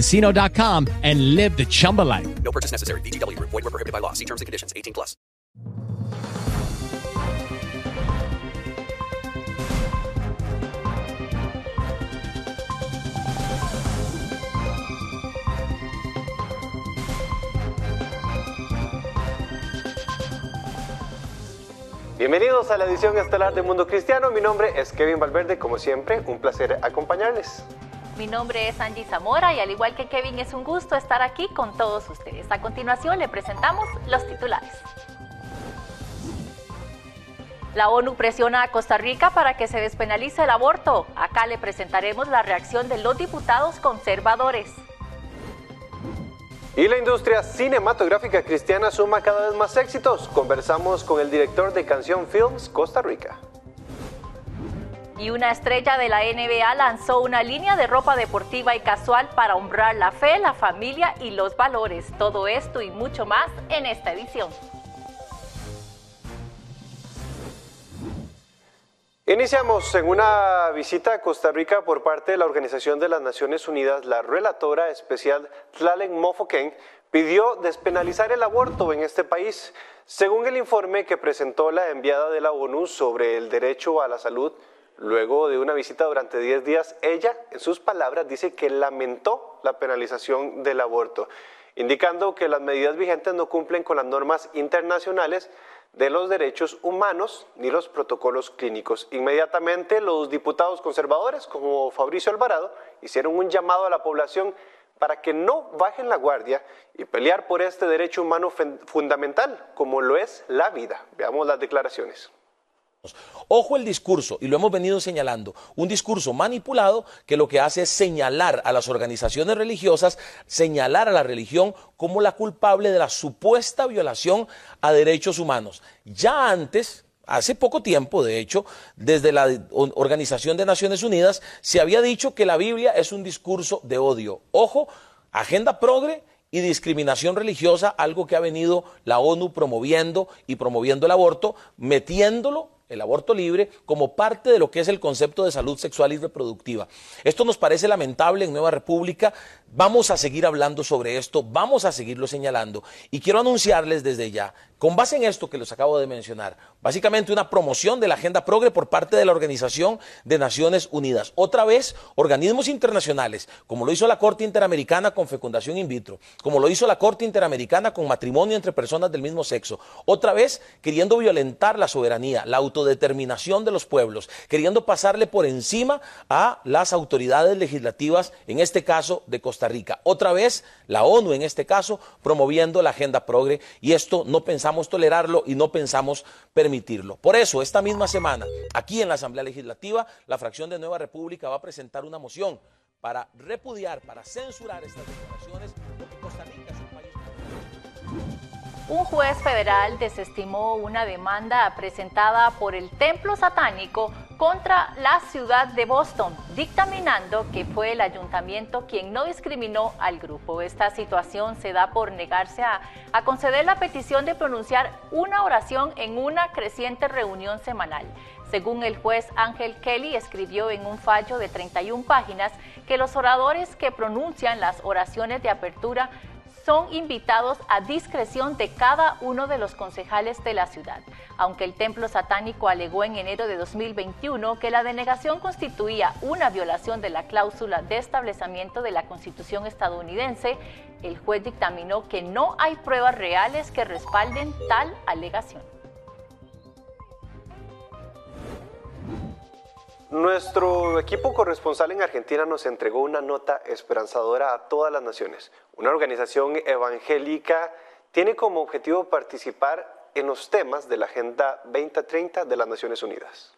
ChumbaCasino.com and live the Chumba life. No purchase necessary. VGW. Void were prohibited by law. See terms and conditions. 18 plus. Bienvenidos a la edición estelar de Mundo Cristiano. Mi nombre es Kevin Valverde. Como siempre, un placer acompañarles. Mi nombre es Angie Zamora y al igual que Kevin es un gusto estar aquí con todos ustedes. A continuación le presentamos los titulares. La ONU presiona a Costa Rica para que se despenalice el aborto. Acá le presentaremos la reacción de los diputados conservadores. Y la industria cinematográfica cristiana suma cada vez más éxitos. Conversamos con el director de Canción Films Costa Rica. Y una estrella de la NBA lanzó una línea de ropa deportiva y casual para honrar la fe, la familia y los valores. Todo esto y mucho más en esta edición. Iniciamos en una visita a Costa Rica por parte de la Organización de las Naciones Unidas. La relatora especial Tlalen Mofoken pidió despenalizar el aborto en este país. Según el informe que presentó la enviada de la ONU sobre el derecho a la salud, luego de una visita durante 10 días, ella, en sus palabras, dice que lamentó la penalización del aborto, indicando que las medidas vigentes no cumplen con las normas internacionales de los derechos humanos ni los protocolos clínicos. Inmediatamente los diputados conservadores, como Fabricio Alvarado, hicieron un llamado a la población para que no bajen la guardia y pelear por este derecho humano fundamental, como lo es la vida. Veamos las declaraciones. Ojo el discurso, y lo hemos venido señalando, un discurso manipulado que lo que hace es señalar a las organizaciones religiosas, señalar a la religión como la culpable de la supuesta violación a derechos humanos. Ya antes, hace poco tiempo, de hecho, desde la Organización de Naciones Unidas, se había dicho que la Biblia es un discurso de odio. Ojo, agenda progre y discriminación religiosa, algo que ha venido la ONU promoviendo y promoviendo el aborto, metiéndolo el aborto libre como parte de lo que es el concepto de salud sexual y reproductiva. Esto nos parece lamentable en Nueva República. Vamos a seguir hablando sobre esto, vamos a seguirlo señalando. Y quiero anunciarles desde ya con base en esto que les acabo de mencionar, básicamente una promoción de la agenda progre por parte de la Organización de Naciones Unidas. Otra vez, organismos internacionales, como lo hizo la Corte Interamericana con fecundación in vitro, como lo hizo la Corte Interamericana con matrimonio entre personas del mismo sexo. Otra vez, queriendo violentar la soberanía, la autodeterminación de los pueblos, queriendo pasarle por encima a las autoridades legislativas, en este caso de Costa Rica. Otra vez, la ONU en este caso, promoviendo la agenda progre y esto no pensamos tolerarlo y no pensamos permitirlo. Por eso, esta misma semana, aquí en la Asamblea Legislativa, la fracción de Nueva República va a presentar una moción para repudiar, para censurar estas declaraciones, porque Costa Rica un juez federal desestimó una demanda presentada por el templo satánico contra la ciudad de Boston, dictaminando que fue el ayuntamiento quien no discriminó al grupo. Esta situación se da por negarse a, conceder la petición de pronunciar una oración en una creciente reunión semanal. Según el juez Ángel Kelly escribió en un fallo de 31 páginas que los oradores que pronuncian las oraciones de apertura son invitados a discreción de cada uno de los concejales de la ciudad. Aunque el templo satánico alegó en enero de 2021 que la denegación constituía una violación de la cláusula de establecimiento de la Constitución estadounidense, el juez dictaminó que no hay pruebas reales que respalden tal alegación. Nuestro equipo corresponsal en Argentina nos entregó una nota esperanzadora a todas las naciones. Una organización evangélica tiene como objetivo participar en los temas de la Agenda 2030 de las Naciones Unidas.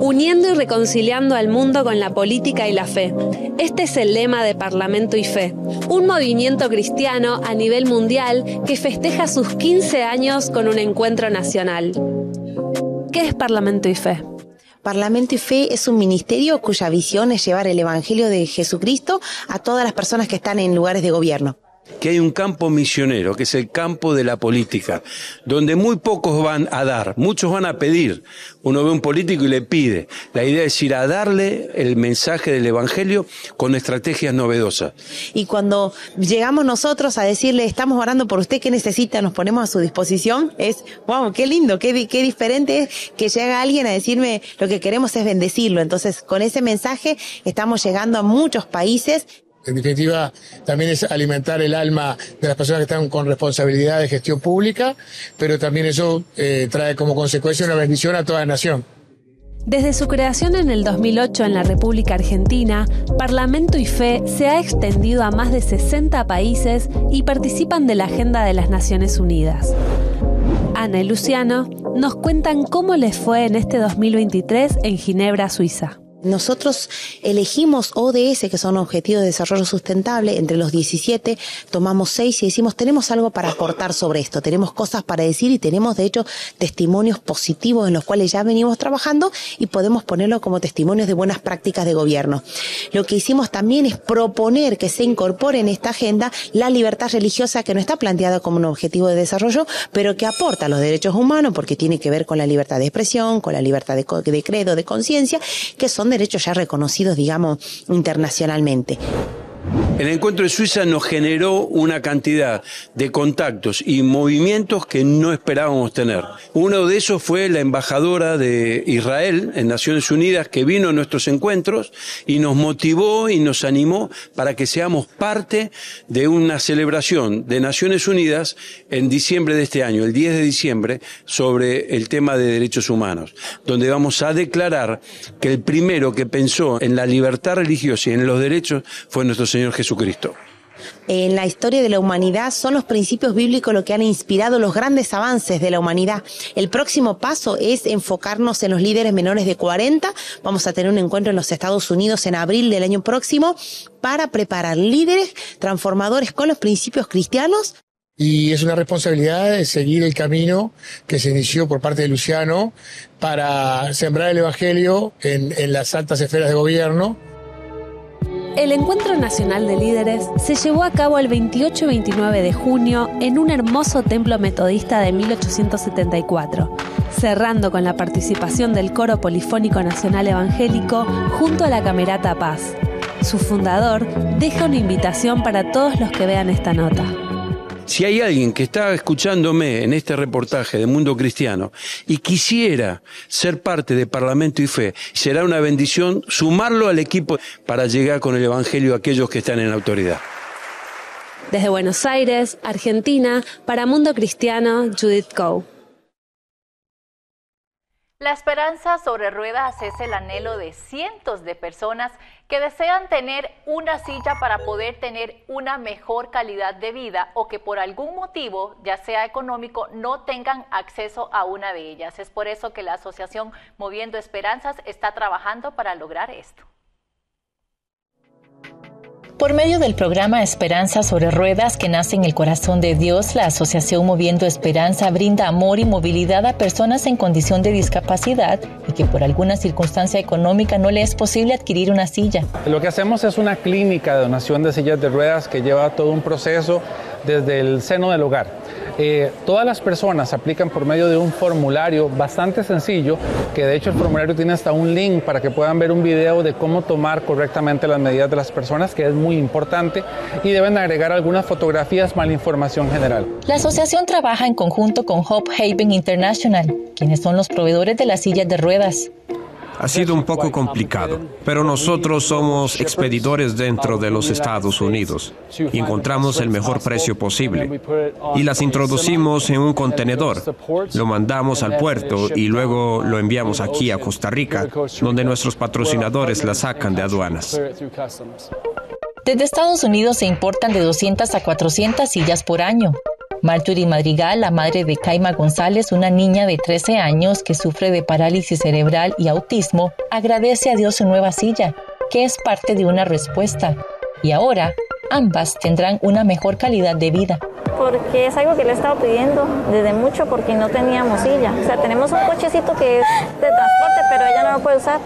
Uniendo y reconciliando al mundo con la política y la fe. Este es el lema de Parlamento y Fe, un movimiento cristiano a nivel mundial que festeja sus 15 años con un encuentro nacional. ¿Qué es Parlamento y Fe? Parlamento y Fe es un ministerio cuya visión es llevar el Evangelio de Jesucristo a todas las personas que están en lugares de gobierno que hay un campo misionero, que es el campo de la política, donde muy pocos van a dar, muchos van a pedir. Uno ve un político y le pide. La idea es ir a darle el mensaje del Evangelio con estrategias novedosas. Y cuando llegamos nosotros a decirle, estamos orando por usted, ¿qué necesita? Nos ponemos a su disposición, es, wow, qué lindo, qué, qué diferente es que llega alguien a decirme, lo que queremos es bendecirlo. Entonces, con ese mensaje estamos llegando a muchos países en definitiva, también es alimentar el alma de las personas que están con responsabilidad de gestión pública, pero también eso eh, trae como consecuencia una bendición a toda la nación. Desde su creación en el 2008 en la República Argentina, Parlamento y Fe se ha extendido a más de 60 países y participan de la Agenda de las Naciones Unidas. Ana y Luciano nos cuentan cómo les fue en este 2023 en Ginebra, Suiza. Nosotros elegimos ODS, que son Objetivos de Desarrollo Sustentable, entre los 17, tomamos 6 y decimos, tenemos algo para aportar sobre esto, tenemos cosas para decir y tenemos, de hecho, testimonios positivos en los cuales ya venimos trabajando y podemos ponerlo como testimonios de buenas prácticas de gobierno. Lo que hicimos también es proponer que se incorpore en esta agenda la libertad religiosa que no está planteada como un objetivo de desarrollo, pero que aporta los derechos humanos porque tiene que ver con la libertad de expresión, con la libertad de, de credo, de conciencia, que son derechos ya reconocidos, digamos, internacionalmente. El encuentro de Suiza nos generó una cantidad de contactos y movimientos que no esperábamos tener. Uno de esos fue la embajadora de Israel en Naciones Unidas que vino a nuestros encuentros y nos motivó y nos animó para que seamos parte de una celebración de Naciones Unidas en diciembre de este año, el 10 de diciembre, sobre el tema de derechos humanos, donde vamos a declarar que el primero que pensó en la libertad religiosa y en los derechos fue nuestro Señor Jesucristo. En la historia de la humanidad son los principios bíblicos lo que han inspirado los grandes avances de la humanidad. El próximo paso es enfocarnos en los líderes menores de 40. Vamos a tener un encuentro en los Estados Unidos en abril del año próximo para preparar líderes transformadores con los principios cristianos y es una responsabilidad de seguir el camino que se inició por parte de Luciano para sembrar el Evangelio en, en las altas esferas de gobierno el Encuentro Nacional de Líderes se llevó a cabo el 28 y 29 de junio en un hermoso templo metodista de 1874, cerrando con la participación del Coro Polifónico Nacional Evangélico junto a la Camerata Paz. Su fundador deja una invitación para todos los que vean esta nota. Si hay alguien que está escuchándome en este reportaje de Mundo Cristiano y quisiera ser parte de Parlamento y Fe, será una bendición sumarlo al equipo para llegar con el Evangelio a aquellos que están en autoridad. Desde Buenos Aires, Argentina, para Mundo Cristiano, Judith Coe. La esperanza sobre ruedas es el anhelo de cientos de personas que desean tener una silla para poder tener una mejor calidad de vida o que por algún motivo, ya sea económico, no tengan acceso a una de ellas. Es por eso que la Asociación Moviendo Esperanzas está trabajando para lograr esto. Por medio del programa Esperanza sobre Ruedas que nace en el corazón de Dios, la Asociación Moviendo Esperanza brinda amor y movilidad a personas en condición de discapacidad y que por alguna circunstancia económica no le es posible adquirir una silla. Lo que hacemos es una clínica de donación de sillas de ruedas que lleva todo un proceso desde el seno del hogar. Eh, todas las personas aplican por medio de un formulario bastante sencillo, que de hecho el formulario tiene hasta un link para que puedan ver un video de cómo tomar correctamente las medidas de las personas, que es muy importante, y deben agregar algunas fotografías más información general. La asociación trabaja en conjunto con Hope Haven International, quienes son los proveedores de las sillas de ruedas. Ha sido un poco complicado, pero nosotros somos expedidores dentro de los Estados Unidos y encontramos el mejor precio posible y las introducimos en un contenedor, lo mandamos al puerto y luego lo enviamos aquí a Costa Rica, donde nuestros patrocinadores la sacan de aduanas. Desde Estados Unidos se importan de 200 a 400 sillas por año. Marjorie Madrigal, la madre de Caima González, una niña de 13 años que sufre de parálisis cerebral y autismo, agradece a Dios su nueva silla, que es parte de una respuesta. Y ahora, ambas tendrán una mejor calidad de vida. Porque es algo que le he estado pidiendo desde mucho porque no teníamos silla. O sea, tenemos un cochecito que es de transporte, pero ella no lo puede usar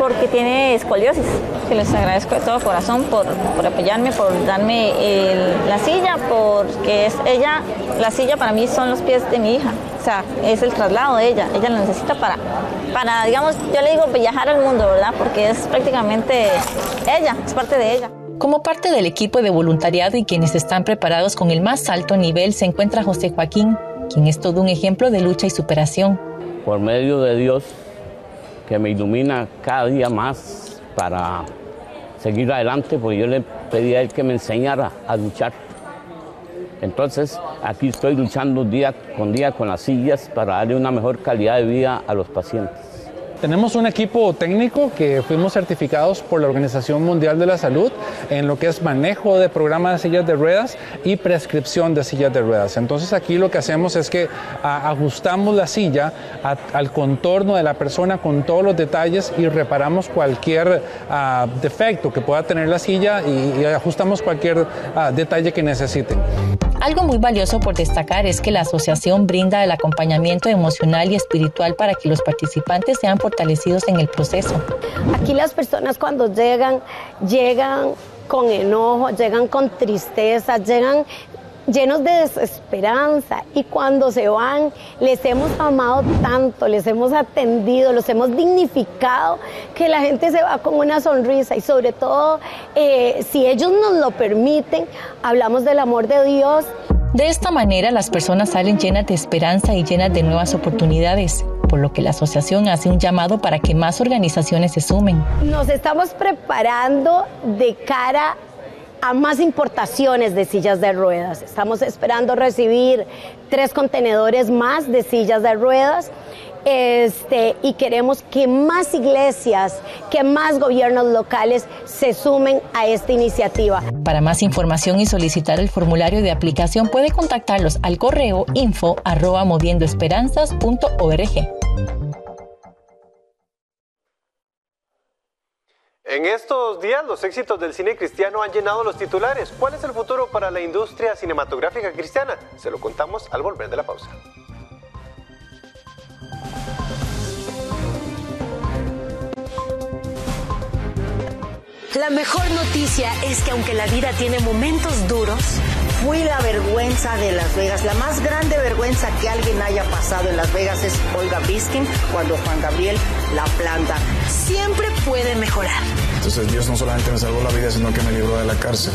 porque tiene escoliosis. Que les agradezco de todo corazón por, por apoyarme, por darme la silla, porque es ella, la silla para mí son los pies de mi hija. O sea, es el traslado de ella. Ella lo necesita para, para, digamos, yo le digo viajar al mundo, ¿verdad? Porque es prácticamente ella, es parte de ella. Como parte del equipo de voluntariado y quienes están preparados con el más alto nivel se encuentra José Joaquín, quien es todo un ejemplo de lucha y superación. Por medio de Dios que me ilumina cada día más para seguir adelante, porque yo le pedí a él que me enseñara a luchar. Entonces, aquí estoy luchando día con día con las sillas para darle una mejor calidad de vida a los pacientes. Tenemos un equipo técnico que fuimos certificados por la Organización Mundial de la Salud en lo que es manejo de programas de sillas de ruedas y prescripción de sillas de ruedas. Entonces aquí lo que hacemos es que ajustamos la silla al contorno de la persona con todos los detalles y reparamos cualquier ah, defecto que pueda tener la silla y, ajustamos cualquier detalle que necesiten. Algo muy valioso por destacar es que la asociación brinda el acompañamiento emocional y espiritual para que los participantes sean fortalecidos en el proceso. Aquí las personas cuando llegan, llegan con enojo, llegan con tristeza, llegan llenos de desesperanza. Y cuando se van les hemos amado tanto, les hemos atendido, los hemos dignificado, que la gente se va con una sonrisa. Y sobre todo eh, si ellos nos lo permiten, hablamos del amor de Dios. De esta manera las personas salen llenas de esperanza y llenas de nuevas oportunidades por lo que la asociación hace un llamado para que más organizaciones se sumen. Nos estamos preparando de cara a más importaciones de sillas de ruedas. Estamos esperando recibir tres contenedores más de sillas de ruedas. Este, y queremos que más iglesias, que más gobiernos locales se sumen a esta iniciativa. Para más información y solicitar el formulario de aplicación puede contactarlos al correo info arroba moviendoesperanzas.org. En estos días los éxitos del cine cristiano han llenado los titulares. ¿Cuál es el futuro para la industria cinematográfica cristiana? Se lo contamos al volver de la pausa. La mejor noticia es que aunque la vida tiene momentos duros, fui la vergüenza de Las Vegas. La más grande vergüenza que alguien haya pasado en Las Vegas es Olga Biskin cuando Juan Gabriel la planta. Siempre puede mejorar. Entonces Dios no solamente me salvó la vida, sino que me libró de la cárcel.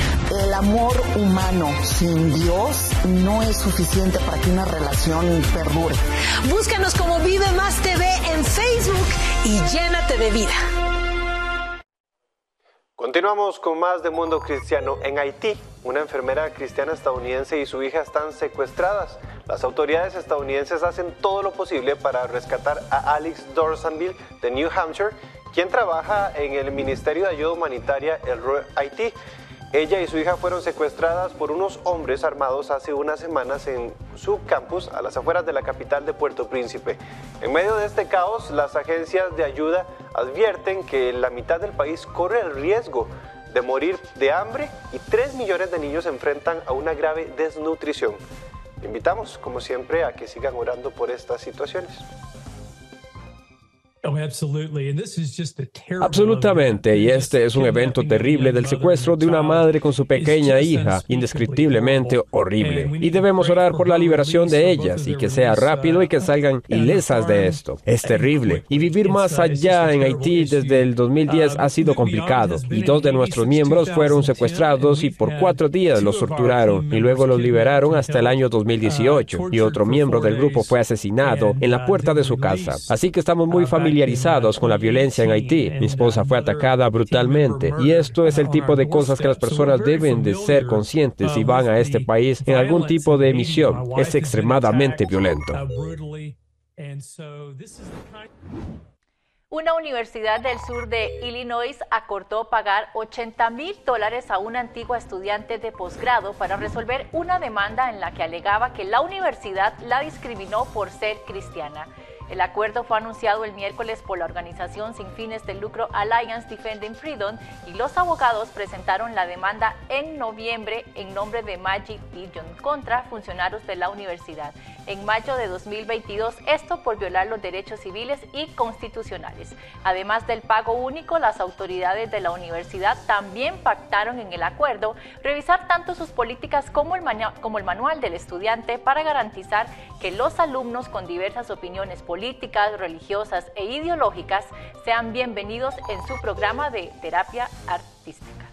El amor humano sin Dios no es suficiente para que una relación perdure. Búscanos como Vive Más TV en Facebook y llénate de vida. Continuamos con más de Mundo Cristiano. En Haití, una enfermera cristiana estadounidense y su hija están secuestradas. Las autoridades estadounidenses hacen todo lo posible para rescatar a Alex Dorsonville de New Hampshire, quien trabaja en el Ministerio de Ayuda Humanitaria El Haití. Ella y su hija fueron secuestradas por unos hombres armados hace unas semanas en su campus a las afueras de la capital de Puerto Príncipe. En medio de este caos, las agencias de ayuda advierten que la mitad del país corre el riesgo de morir de hambre y 3 millones de niños se enfrentan a una grave desnutrición. Invitamos, como siempre, a que sigan orando por estas situaciones. Oh, Absolutamente, y este es un evento terrible del secuestro de una madre con su pequeña hija, indescriptiblemente horrible. Y debemos orar por la liberación de ellas y que sea rápido y que salgan ilesas de esto. Es terrible. Y vivir más allá en Haití desde el 2010 ha sido complicado. Y dos de nuestros miembros fueron secuestrados y por cuatro días los torturaron y luego los liberaron hasta el año 2018. Y otro miembro del grupo fue asesinado en la puerta de su casa. Así que estamos muy familiarizados familiarizados con la violencia en Haití. Mi esposa fue atacada brutalmente y esto es el tipo de cosas que las personas deben de ser conscientes si van a este país en algún tipo de misión. Es extremadamente violento. Una universidad del sur de Illinois acordó pagar 80 mil dólares a una antigua estudiante de posgrado para resolver una demanda en la que alegaba que la universidad la discriminó por ser cristiana. El acuerdo fue anunciado el miércoles por la organización sin fines de lucro Alliance Defending Freedom y los abogados presentaron la demanda en noviembre en nombre de Magic Pigeon contra funcionarios de la universidad. En mayo de 2022, esto por violar los derechos civiles y constitucionales. Además del pago único, las autoridades de la universidad también pactaron en el acuerdo revisar tanto sus políticas como el, como el manual del estudiante para garantizar que los alumnos con diversas opiniones políticas políticas, religiosas e ideológicas sean bienvenidos en su programa de terapia artística.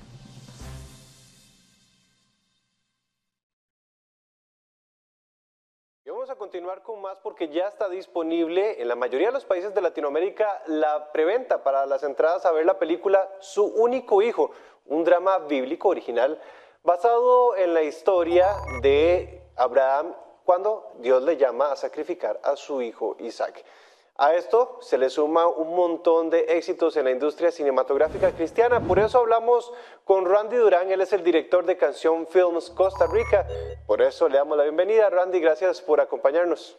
Vamos a continuar con más porque ya está disponible en la mayoría de los países de Latinoamérica la preventa para las entradas a ver la película Su único hijo, un drama bíblico original basado en la historia de Abraham cuando Dios le llama a sacrificar a su hijo Isaac. A esto se le suma un montón de éxitos en la industria cinematográfica cristiana. Por eso hablamos con Randy Durán, él es el director de Canción Films Costa Rica. Por eso le damos la bienvenida. Randy, gracias por acompañarnos.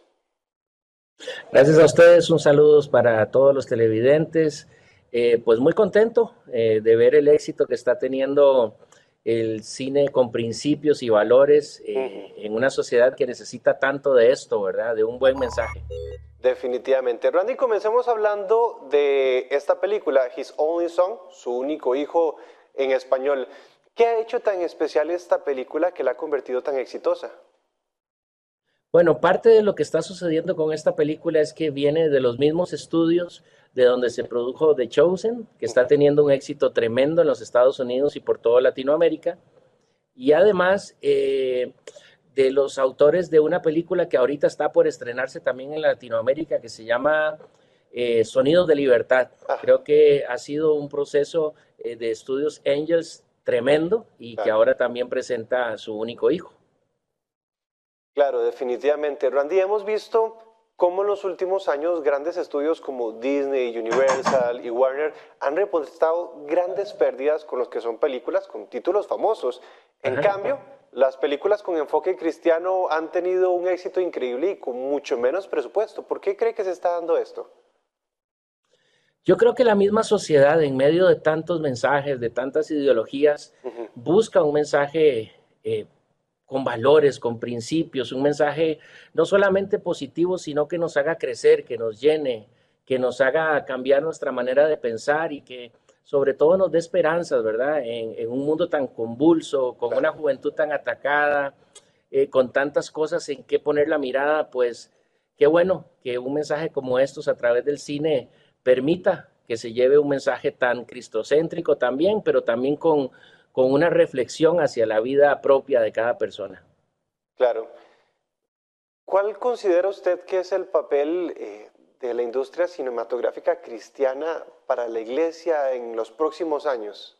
Gracias a ustedes, un saludo para todos los televidentes. Eh, pues muy contento eh, de ver el éxito que está teniendo el cine con principios y valores eh, en una sociedad que necesita tanto de esto, ¿verdad? De un buen mensaje. Definitivamente. Randy, comencemos hablando de esta película, His Only Son, su único hijo en español. ¿Qué ha hecho tan especial esta película que la ha convertido tan exitosa? Bueno, parte de lo que está sucediendo con esta película es que viene de los mismos estudios de donde se produjo The Chosen, que está teniendo un éxito tremendo en los Estados Unidos y por toda Latinoamérica. Y además eh, de los autores de una película que ahorita está por estrenarse también en Latinoamérica, que se llama eh, Sonidos de Libertad. Ah. Creo que ha sido un proceso eh, de estudios Angels tremendo y que ahora también presenta a su único hijo. Claro, definitivamente. Randy, hemos visto cómo en los últimos años grandes estudios como Disney, Universal y Warner han reportado grandes pérdidas con los que son películas con títulos famosos. En cambio, las películas con enfoque cristiano han tenido un éxito increíble y con mucho menos presupuesto. ¿Por qué cree que se está dando esto? Yo creo que la misma sociedad, en medio de tantos mensajes, de tantas ideologías, busca un mensaje eh, con valores, con principios, un mensaje no solamente positivo, sino que nos haga crecer, que nos llene, que nos haga cambiar nuestra manera de pensar y que sobre todo nos dé esperanzas, ¿verdad? En, un mundo tan convulso, con una juventud tan atacada, eh, con tantas cosas en que poner la mirada, pues qué bueno que un mensaje como estos a través del cine permita que se lleve un mensaje tan cristocéntrico también, pero también con, con una reflexión hacia la vida propia de cada persona. Claro. ¿Cuál considera usted que es el papel eh, de la industria cinematográfica cristiana para la iglesia en los próximos años?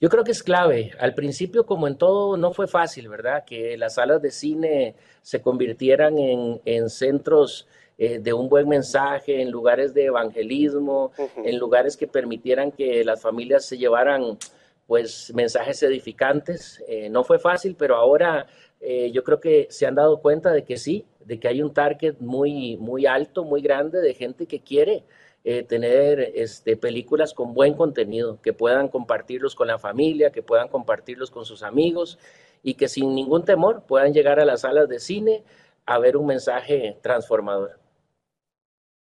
Yo creo que es clave. Al principio, como en todo, no fue fácil, ¿verdad? Que las salas de cine se convirtieran en, centros eh, de un buen mensaje, en lugares de evangelismo, en lugares que permitieran que las familias se llevaran pues mensajes edificantes. Eh, no fue fácil, pero ahora eh, yo creo que se han dado cuenta de que sí, de que hay un target muy, muy alto, muy grande de gente que quiere eh, tener este, películas con buen contenido, que puedan compartirlos con la familia, que puedan compartirlos con sus amigos y que sin ningún temor puedan llegar a las salas de cine a ver un mensaje transformador.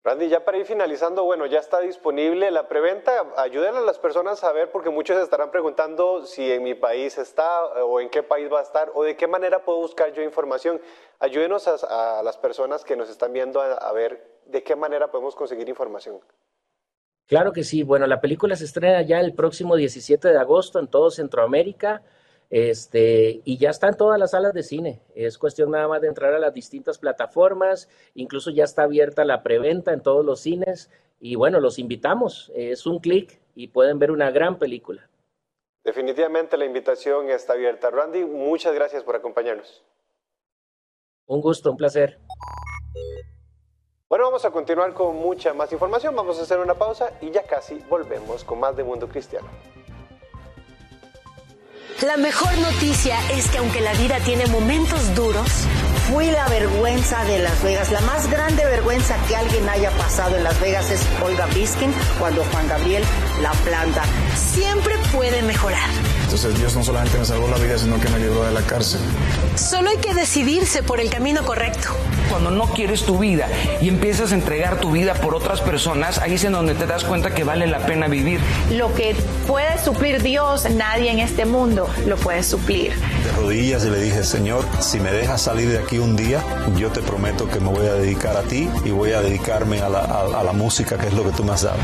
Randy, ya para ir finalizando, bueno, ya está disponible la preventa. Ayúdenle a las personas a ver, porque muchos estarán preguntando si en mi país está o en qué país va a estar o de qué manera puedo buscar yo información. Ayúdenos a, las personas que nos están viendo a, ver de qué manera podemos conseguir información. Claro que sí. Bueno, la película se estrena ya el próximo 17 de agosto en todo Centroamérica. Este, y ya está en todas las salas de cine. Es cuestión nada más de entrar a las distintas plataformas. Incluso ya está abierta la preventa en todos los cines. Y bueno, los invitamos. Es un clic y pueden ver una gran película. Definitivamente la invitación está abierta. Randy, muchas gracias por acompañarnos. Un gusto, un placer. Bueno, vamos a continuar con mucha más información. Vamos a hacer una pausa y ya casi volvemos con más de Mundo Cristiano. La mejor noticia es que aunque la vida tiene momentos duros, fui la vergüenza de Las Vegas. La más grande vergüenza que alguien haya pasado en Las Vegas es Olga Biskin cuando Juan Gabriel la planta. Siempre puede mejorar. Entonces Dios no solamente me salvó la vida, sino que me libró de la cárcel. Solo hay que decidirse por el camino correcto. Cuando no quieres tu vida y empiezas a entregar tu vida por otras personas, ahí es en donde te das cuenta que vale la pena vivir. Lo que puede suplir Dios, nadie en este mundo lo puede suplir. De rodillas y le dije, Señor, si me dejas salir de aquí un día, yo te prometo que me voy a dedicar a ti y voy a dedicarme a la, a la música, que es lo que tú me has dado.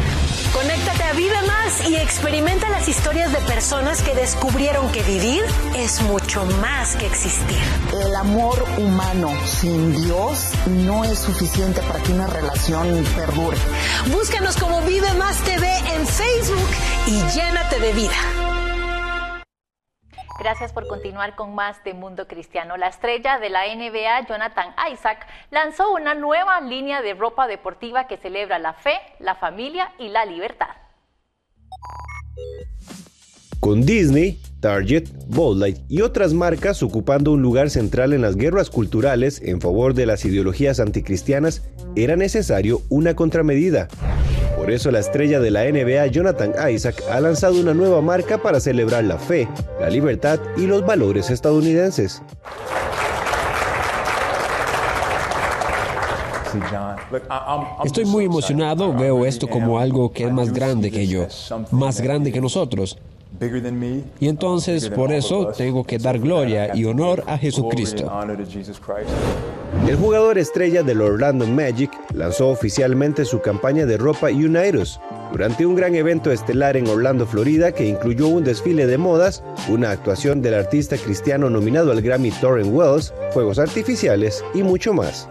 Conéctate a Vive Más y experimenta las historias de personas que descubrieron que vivir es mucho más que existir. El amor humano sin Dios no es suficiente para que una relación perdure. Búscanos como Vive Más TV en Facebook y llénate de vida. Gracias por continuar con más de Mundo Cristiano. La estrella de la NBA, Jonathan Isaac, lanzó una nueva línea de ropa deportiva que celebra la fe, la familia y la libertad. Con Disney, Target, Bud Light y otras marcas ocupando un lugar central en las guerras culturales en favor de las ideologías anticristianas, era necesario una contramedida. Por eso la estrella de la NBA, Jonathan Isaac, ha lanzado una nueva marca para celebrar la fe, la libertad y los valores estadounidenses. Estoy muy emocionado, veo esto como algo que es más grande que yo, más grande que nosotros. Y entonces por eso tengo que dar gloria y honor a Jesucristo. El jugador estrella del Orlando Magic lanzó oficialmente su campaña de ropa Unidos durante un gran evento estelar en Orlando, Florida, que incluyó un desfile de modas, una actuación del artista cristiano nominado al Grammy Torren Wells, fuegos artificiales y mucho más.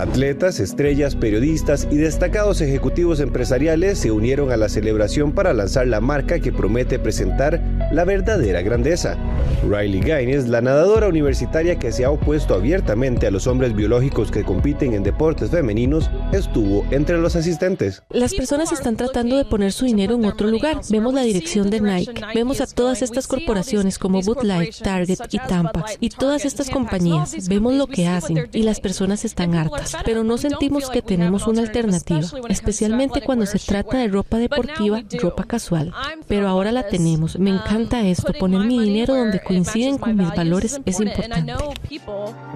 Atletas, estrellas, periodistas y destacados ejecutivos empresariales se unieron a la celebración para lanzar la marca que promete presentar la verdadera grandeza. Riley Gaines, la nadadora universitaria que se ha opuesto abiertamente a los hombres biológicos que compiten en deportes femeninos, estuvo entre los asistentes. Las personas están tratando de poner su dinero en otro lugar. Vemos la dirección de Nike, vemos a todas estas corporaciones como Light, Target y Tampa y todas estas compañías. Vemos lo que hacen y las personas están hartas pero no sentimos que tenemos una alternativa, especialmente cuando se trata de ropa deportiva, ropa casual. Pero ahora la tenemos. Me encanta esto. Poner mi dinero donde coinciden con mis valores es importante.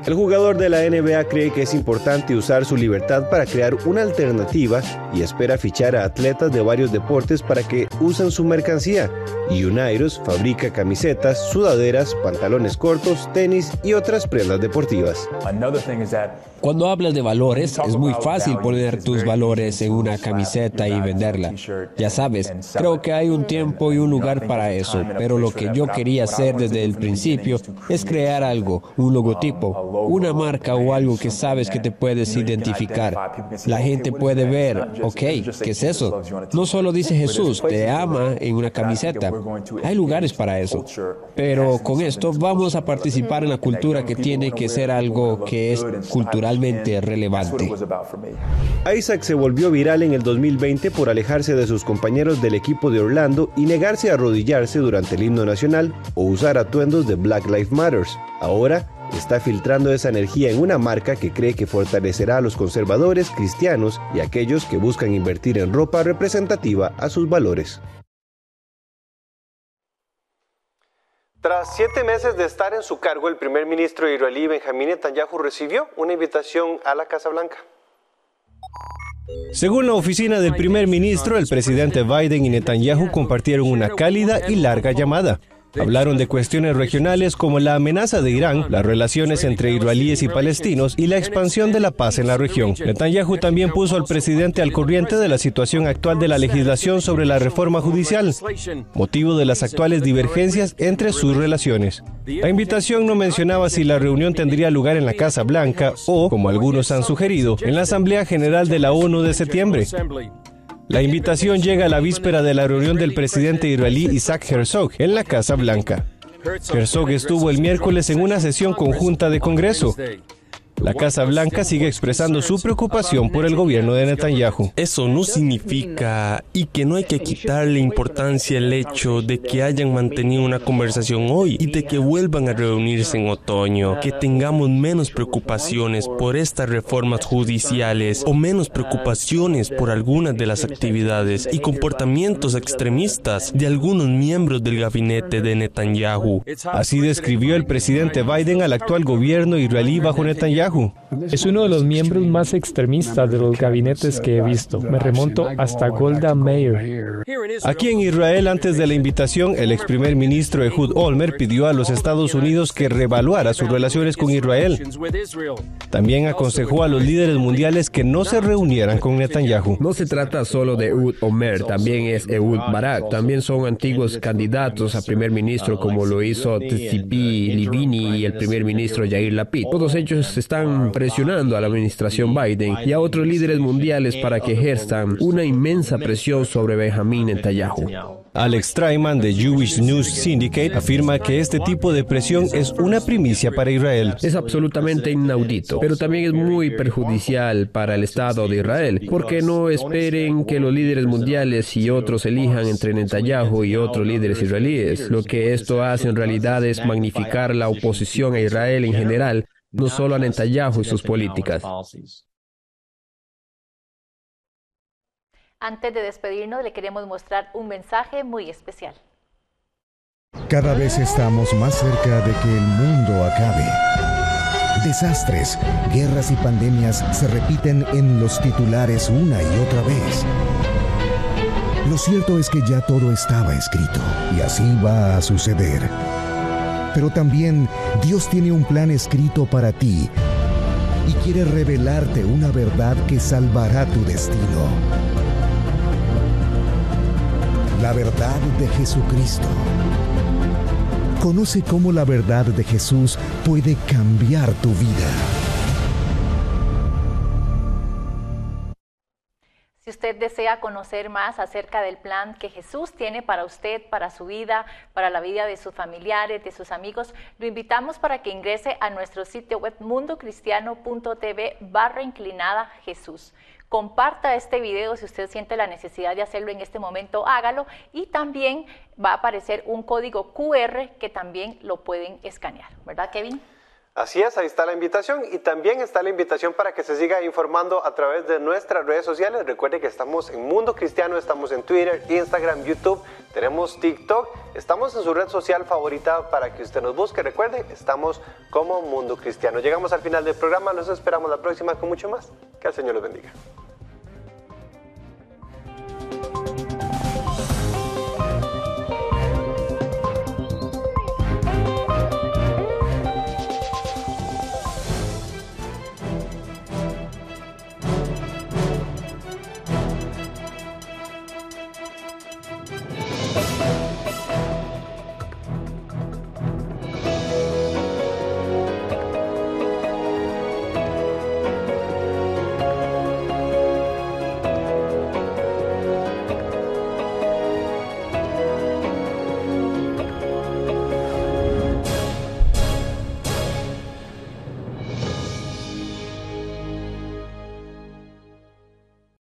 El jugador de la NBA cree que es importante usar su libertad para crear una alternativa y espera fichar a atletas de varios deportes para que usen su mercancía. Y Unidos fabrica camisetas, sudaderas, pantalones cortos, tenis y otras prendas deportivas. Cuando hablas de valores, es muy fácil poner tus valores en una camiseta y venderla. Ya sabes, creo que hay un tiempo y un lugar para eso, pero lo que yo quería hacer desde el principio es crear algo, un logotipo, una marca o algo que sabes que te puedes identificar. La gente puede ver, ok, ¿qué es eso? No solo dice Jesús, te ama en una camiseta. Hay lugares para eso. Pero con esto vamos a participar en la cultura que tiene que ser algo que es culturalmente relevante. Isaac se volvió viral en el 2020 por alejarse de sus compañeros del equipo de Orlando y negarse a arrodillarse durante el himno nacional o usar atuendos de Black Lives Matters. Ahora está filtrando esa energía en una marca que cree que fortalecerá a los conservadores, cristianos y aquellos que buscan invertir en ropa representativa a sus valores. Tras siete meses de estar en su cargo, el primer ministro israelí Benjamín Netanyahu recibió una invitación a la Casa Blanca. Según la oficina del primer ministro, el presidente Biden y Netanyahu compartieron una cálida y larga llamada. Hablaron de cuestiones regionales como la amenaza de Irán, las relaciones entre israelíes y palestinos y la expansión de la paz en la región. Netanyahu también puso al presidente al corriente de la situación actual de la legislación sobre la reforma judicial, motivo de las actuales divergencias entre sus relaciones. La invitación no mencionaba si la reunión tendría lugar en la Casa Blanca o, como algunos han sugerido, en la Asamblea General de la ONU de septiembre. La invitación llega a la víspera de la reunión del presidente israelí Isaac Herzog en la Casa Blanca. Herzog estuvo el miércoles en una sesión conjunta de Congreso. La Casa Blanca sigue expresando su preocupación por el gobierno de Netanyahu. Eso no significa y que no hay que quitarle importancia al hecho de que hayan mantenido una conversación hoy y de que vuelvan a reunirse en otoño, que tengamos menos preocupaciones por estas reformas judiciales o menos preocupaciones por algunas de las actividades y comportamientos extremistas de algunos miembros del gabinete de Netanyahu. Así describió el presidente Biden al actual gobierno israelí bajo Netanyahu. Es uno de los miembros más extremistas de los gabinetes que he visto. Me remonto hasta Golda Meir. Aquí en Israel, antes de la invitación, el ex primer ministro Ehud Olmer pidió a los Estados Unidos que revaluara sus relaciones con Israel. También aconsejó a los líderes mundiales que no se reunieran con Netanyahu. No se trata solo de Ehud Omer, también es Ehud Barak. También son antiguos candidatos a primer ministro como lo hizo Tzipi Livini y el primer ministro Yair Lapid. Todos ellos están presionando a la administración Biden y a otros líderes mundiales para que ejerzan una inmensa presión sobre Benjamín Netanyahu. Alex Traiman de Jewish News Syndicate afirma que este tipo de presión es una primicia para Israel. Es absolutamente inaudito, pero también es muy perjudicial para el Estado de Israel, porque no esperen que los líderes mundiales y otros elijan entre Netanyahu y otros líderes israelíes. Lo que esto hace en realidad es magnificar la oposición a Israel en general, no solo a Netanyahu y sus políticas. Antes de despedirnos, le queremos mostrar un mensaje muy especial. Cada vez estamos más cerca de que el mundo acabe. Desastres, guerras y pandemias se repiten en los titulares una y otra vez. Lo cierto es que ya todo estaba escrito y así va a suceder. Pero también Dios tiene un plan escrito para ti y quiere revelarte una verdad que salvará tu destino. La verdad de Jesucristo. Conoce cómo la verdad de Jesús puede cambiar tu vida. Usted desea conocer más acerca del plan que Jesús tiene para usted, para su vida, para la vida de sus familiares, de sus amigos, lo invitamos para que ingrese a nuestro sitio web mundocristiano.tv barra inclinada Jesús. Comparta este video si usted siente la necesidad de hacerlo en este momento, hágalo y también va a aparecer un código QR que también lo pueden escanear, ¿verdad Kevin? Así es, ahí está la invitación y también está la invitación para que se siga informando a través de nuestras redes sociales. Recuerde que estamos en Mundo Cristiano, estamos en Twitter, Instagram, YouTube, tenemos TikTok, estamos en su red social favorita para que usted nos busque. Recuerde, estamos como Mundo Cristiano. Llegamos al final del programa, los esperamos la próxima con mucho más. Que el Señor los bendiga.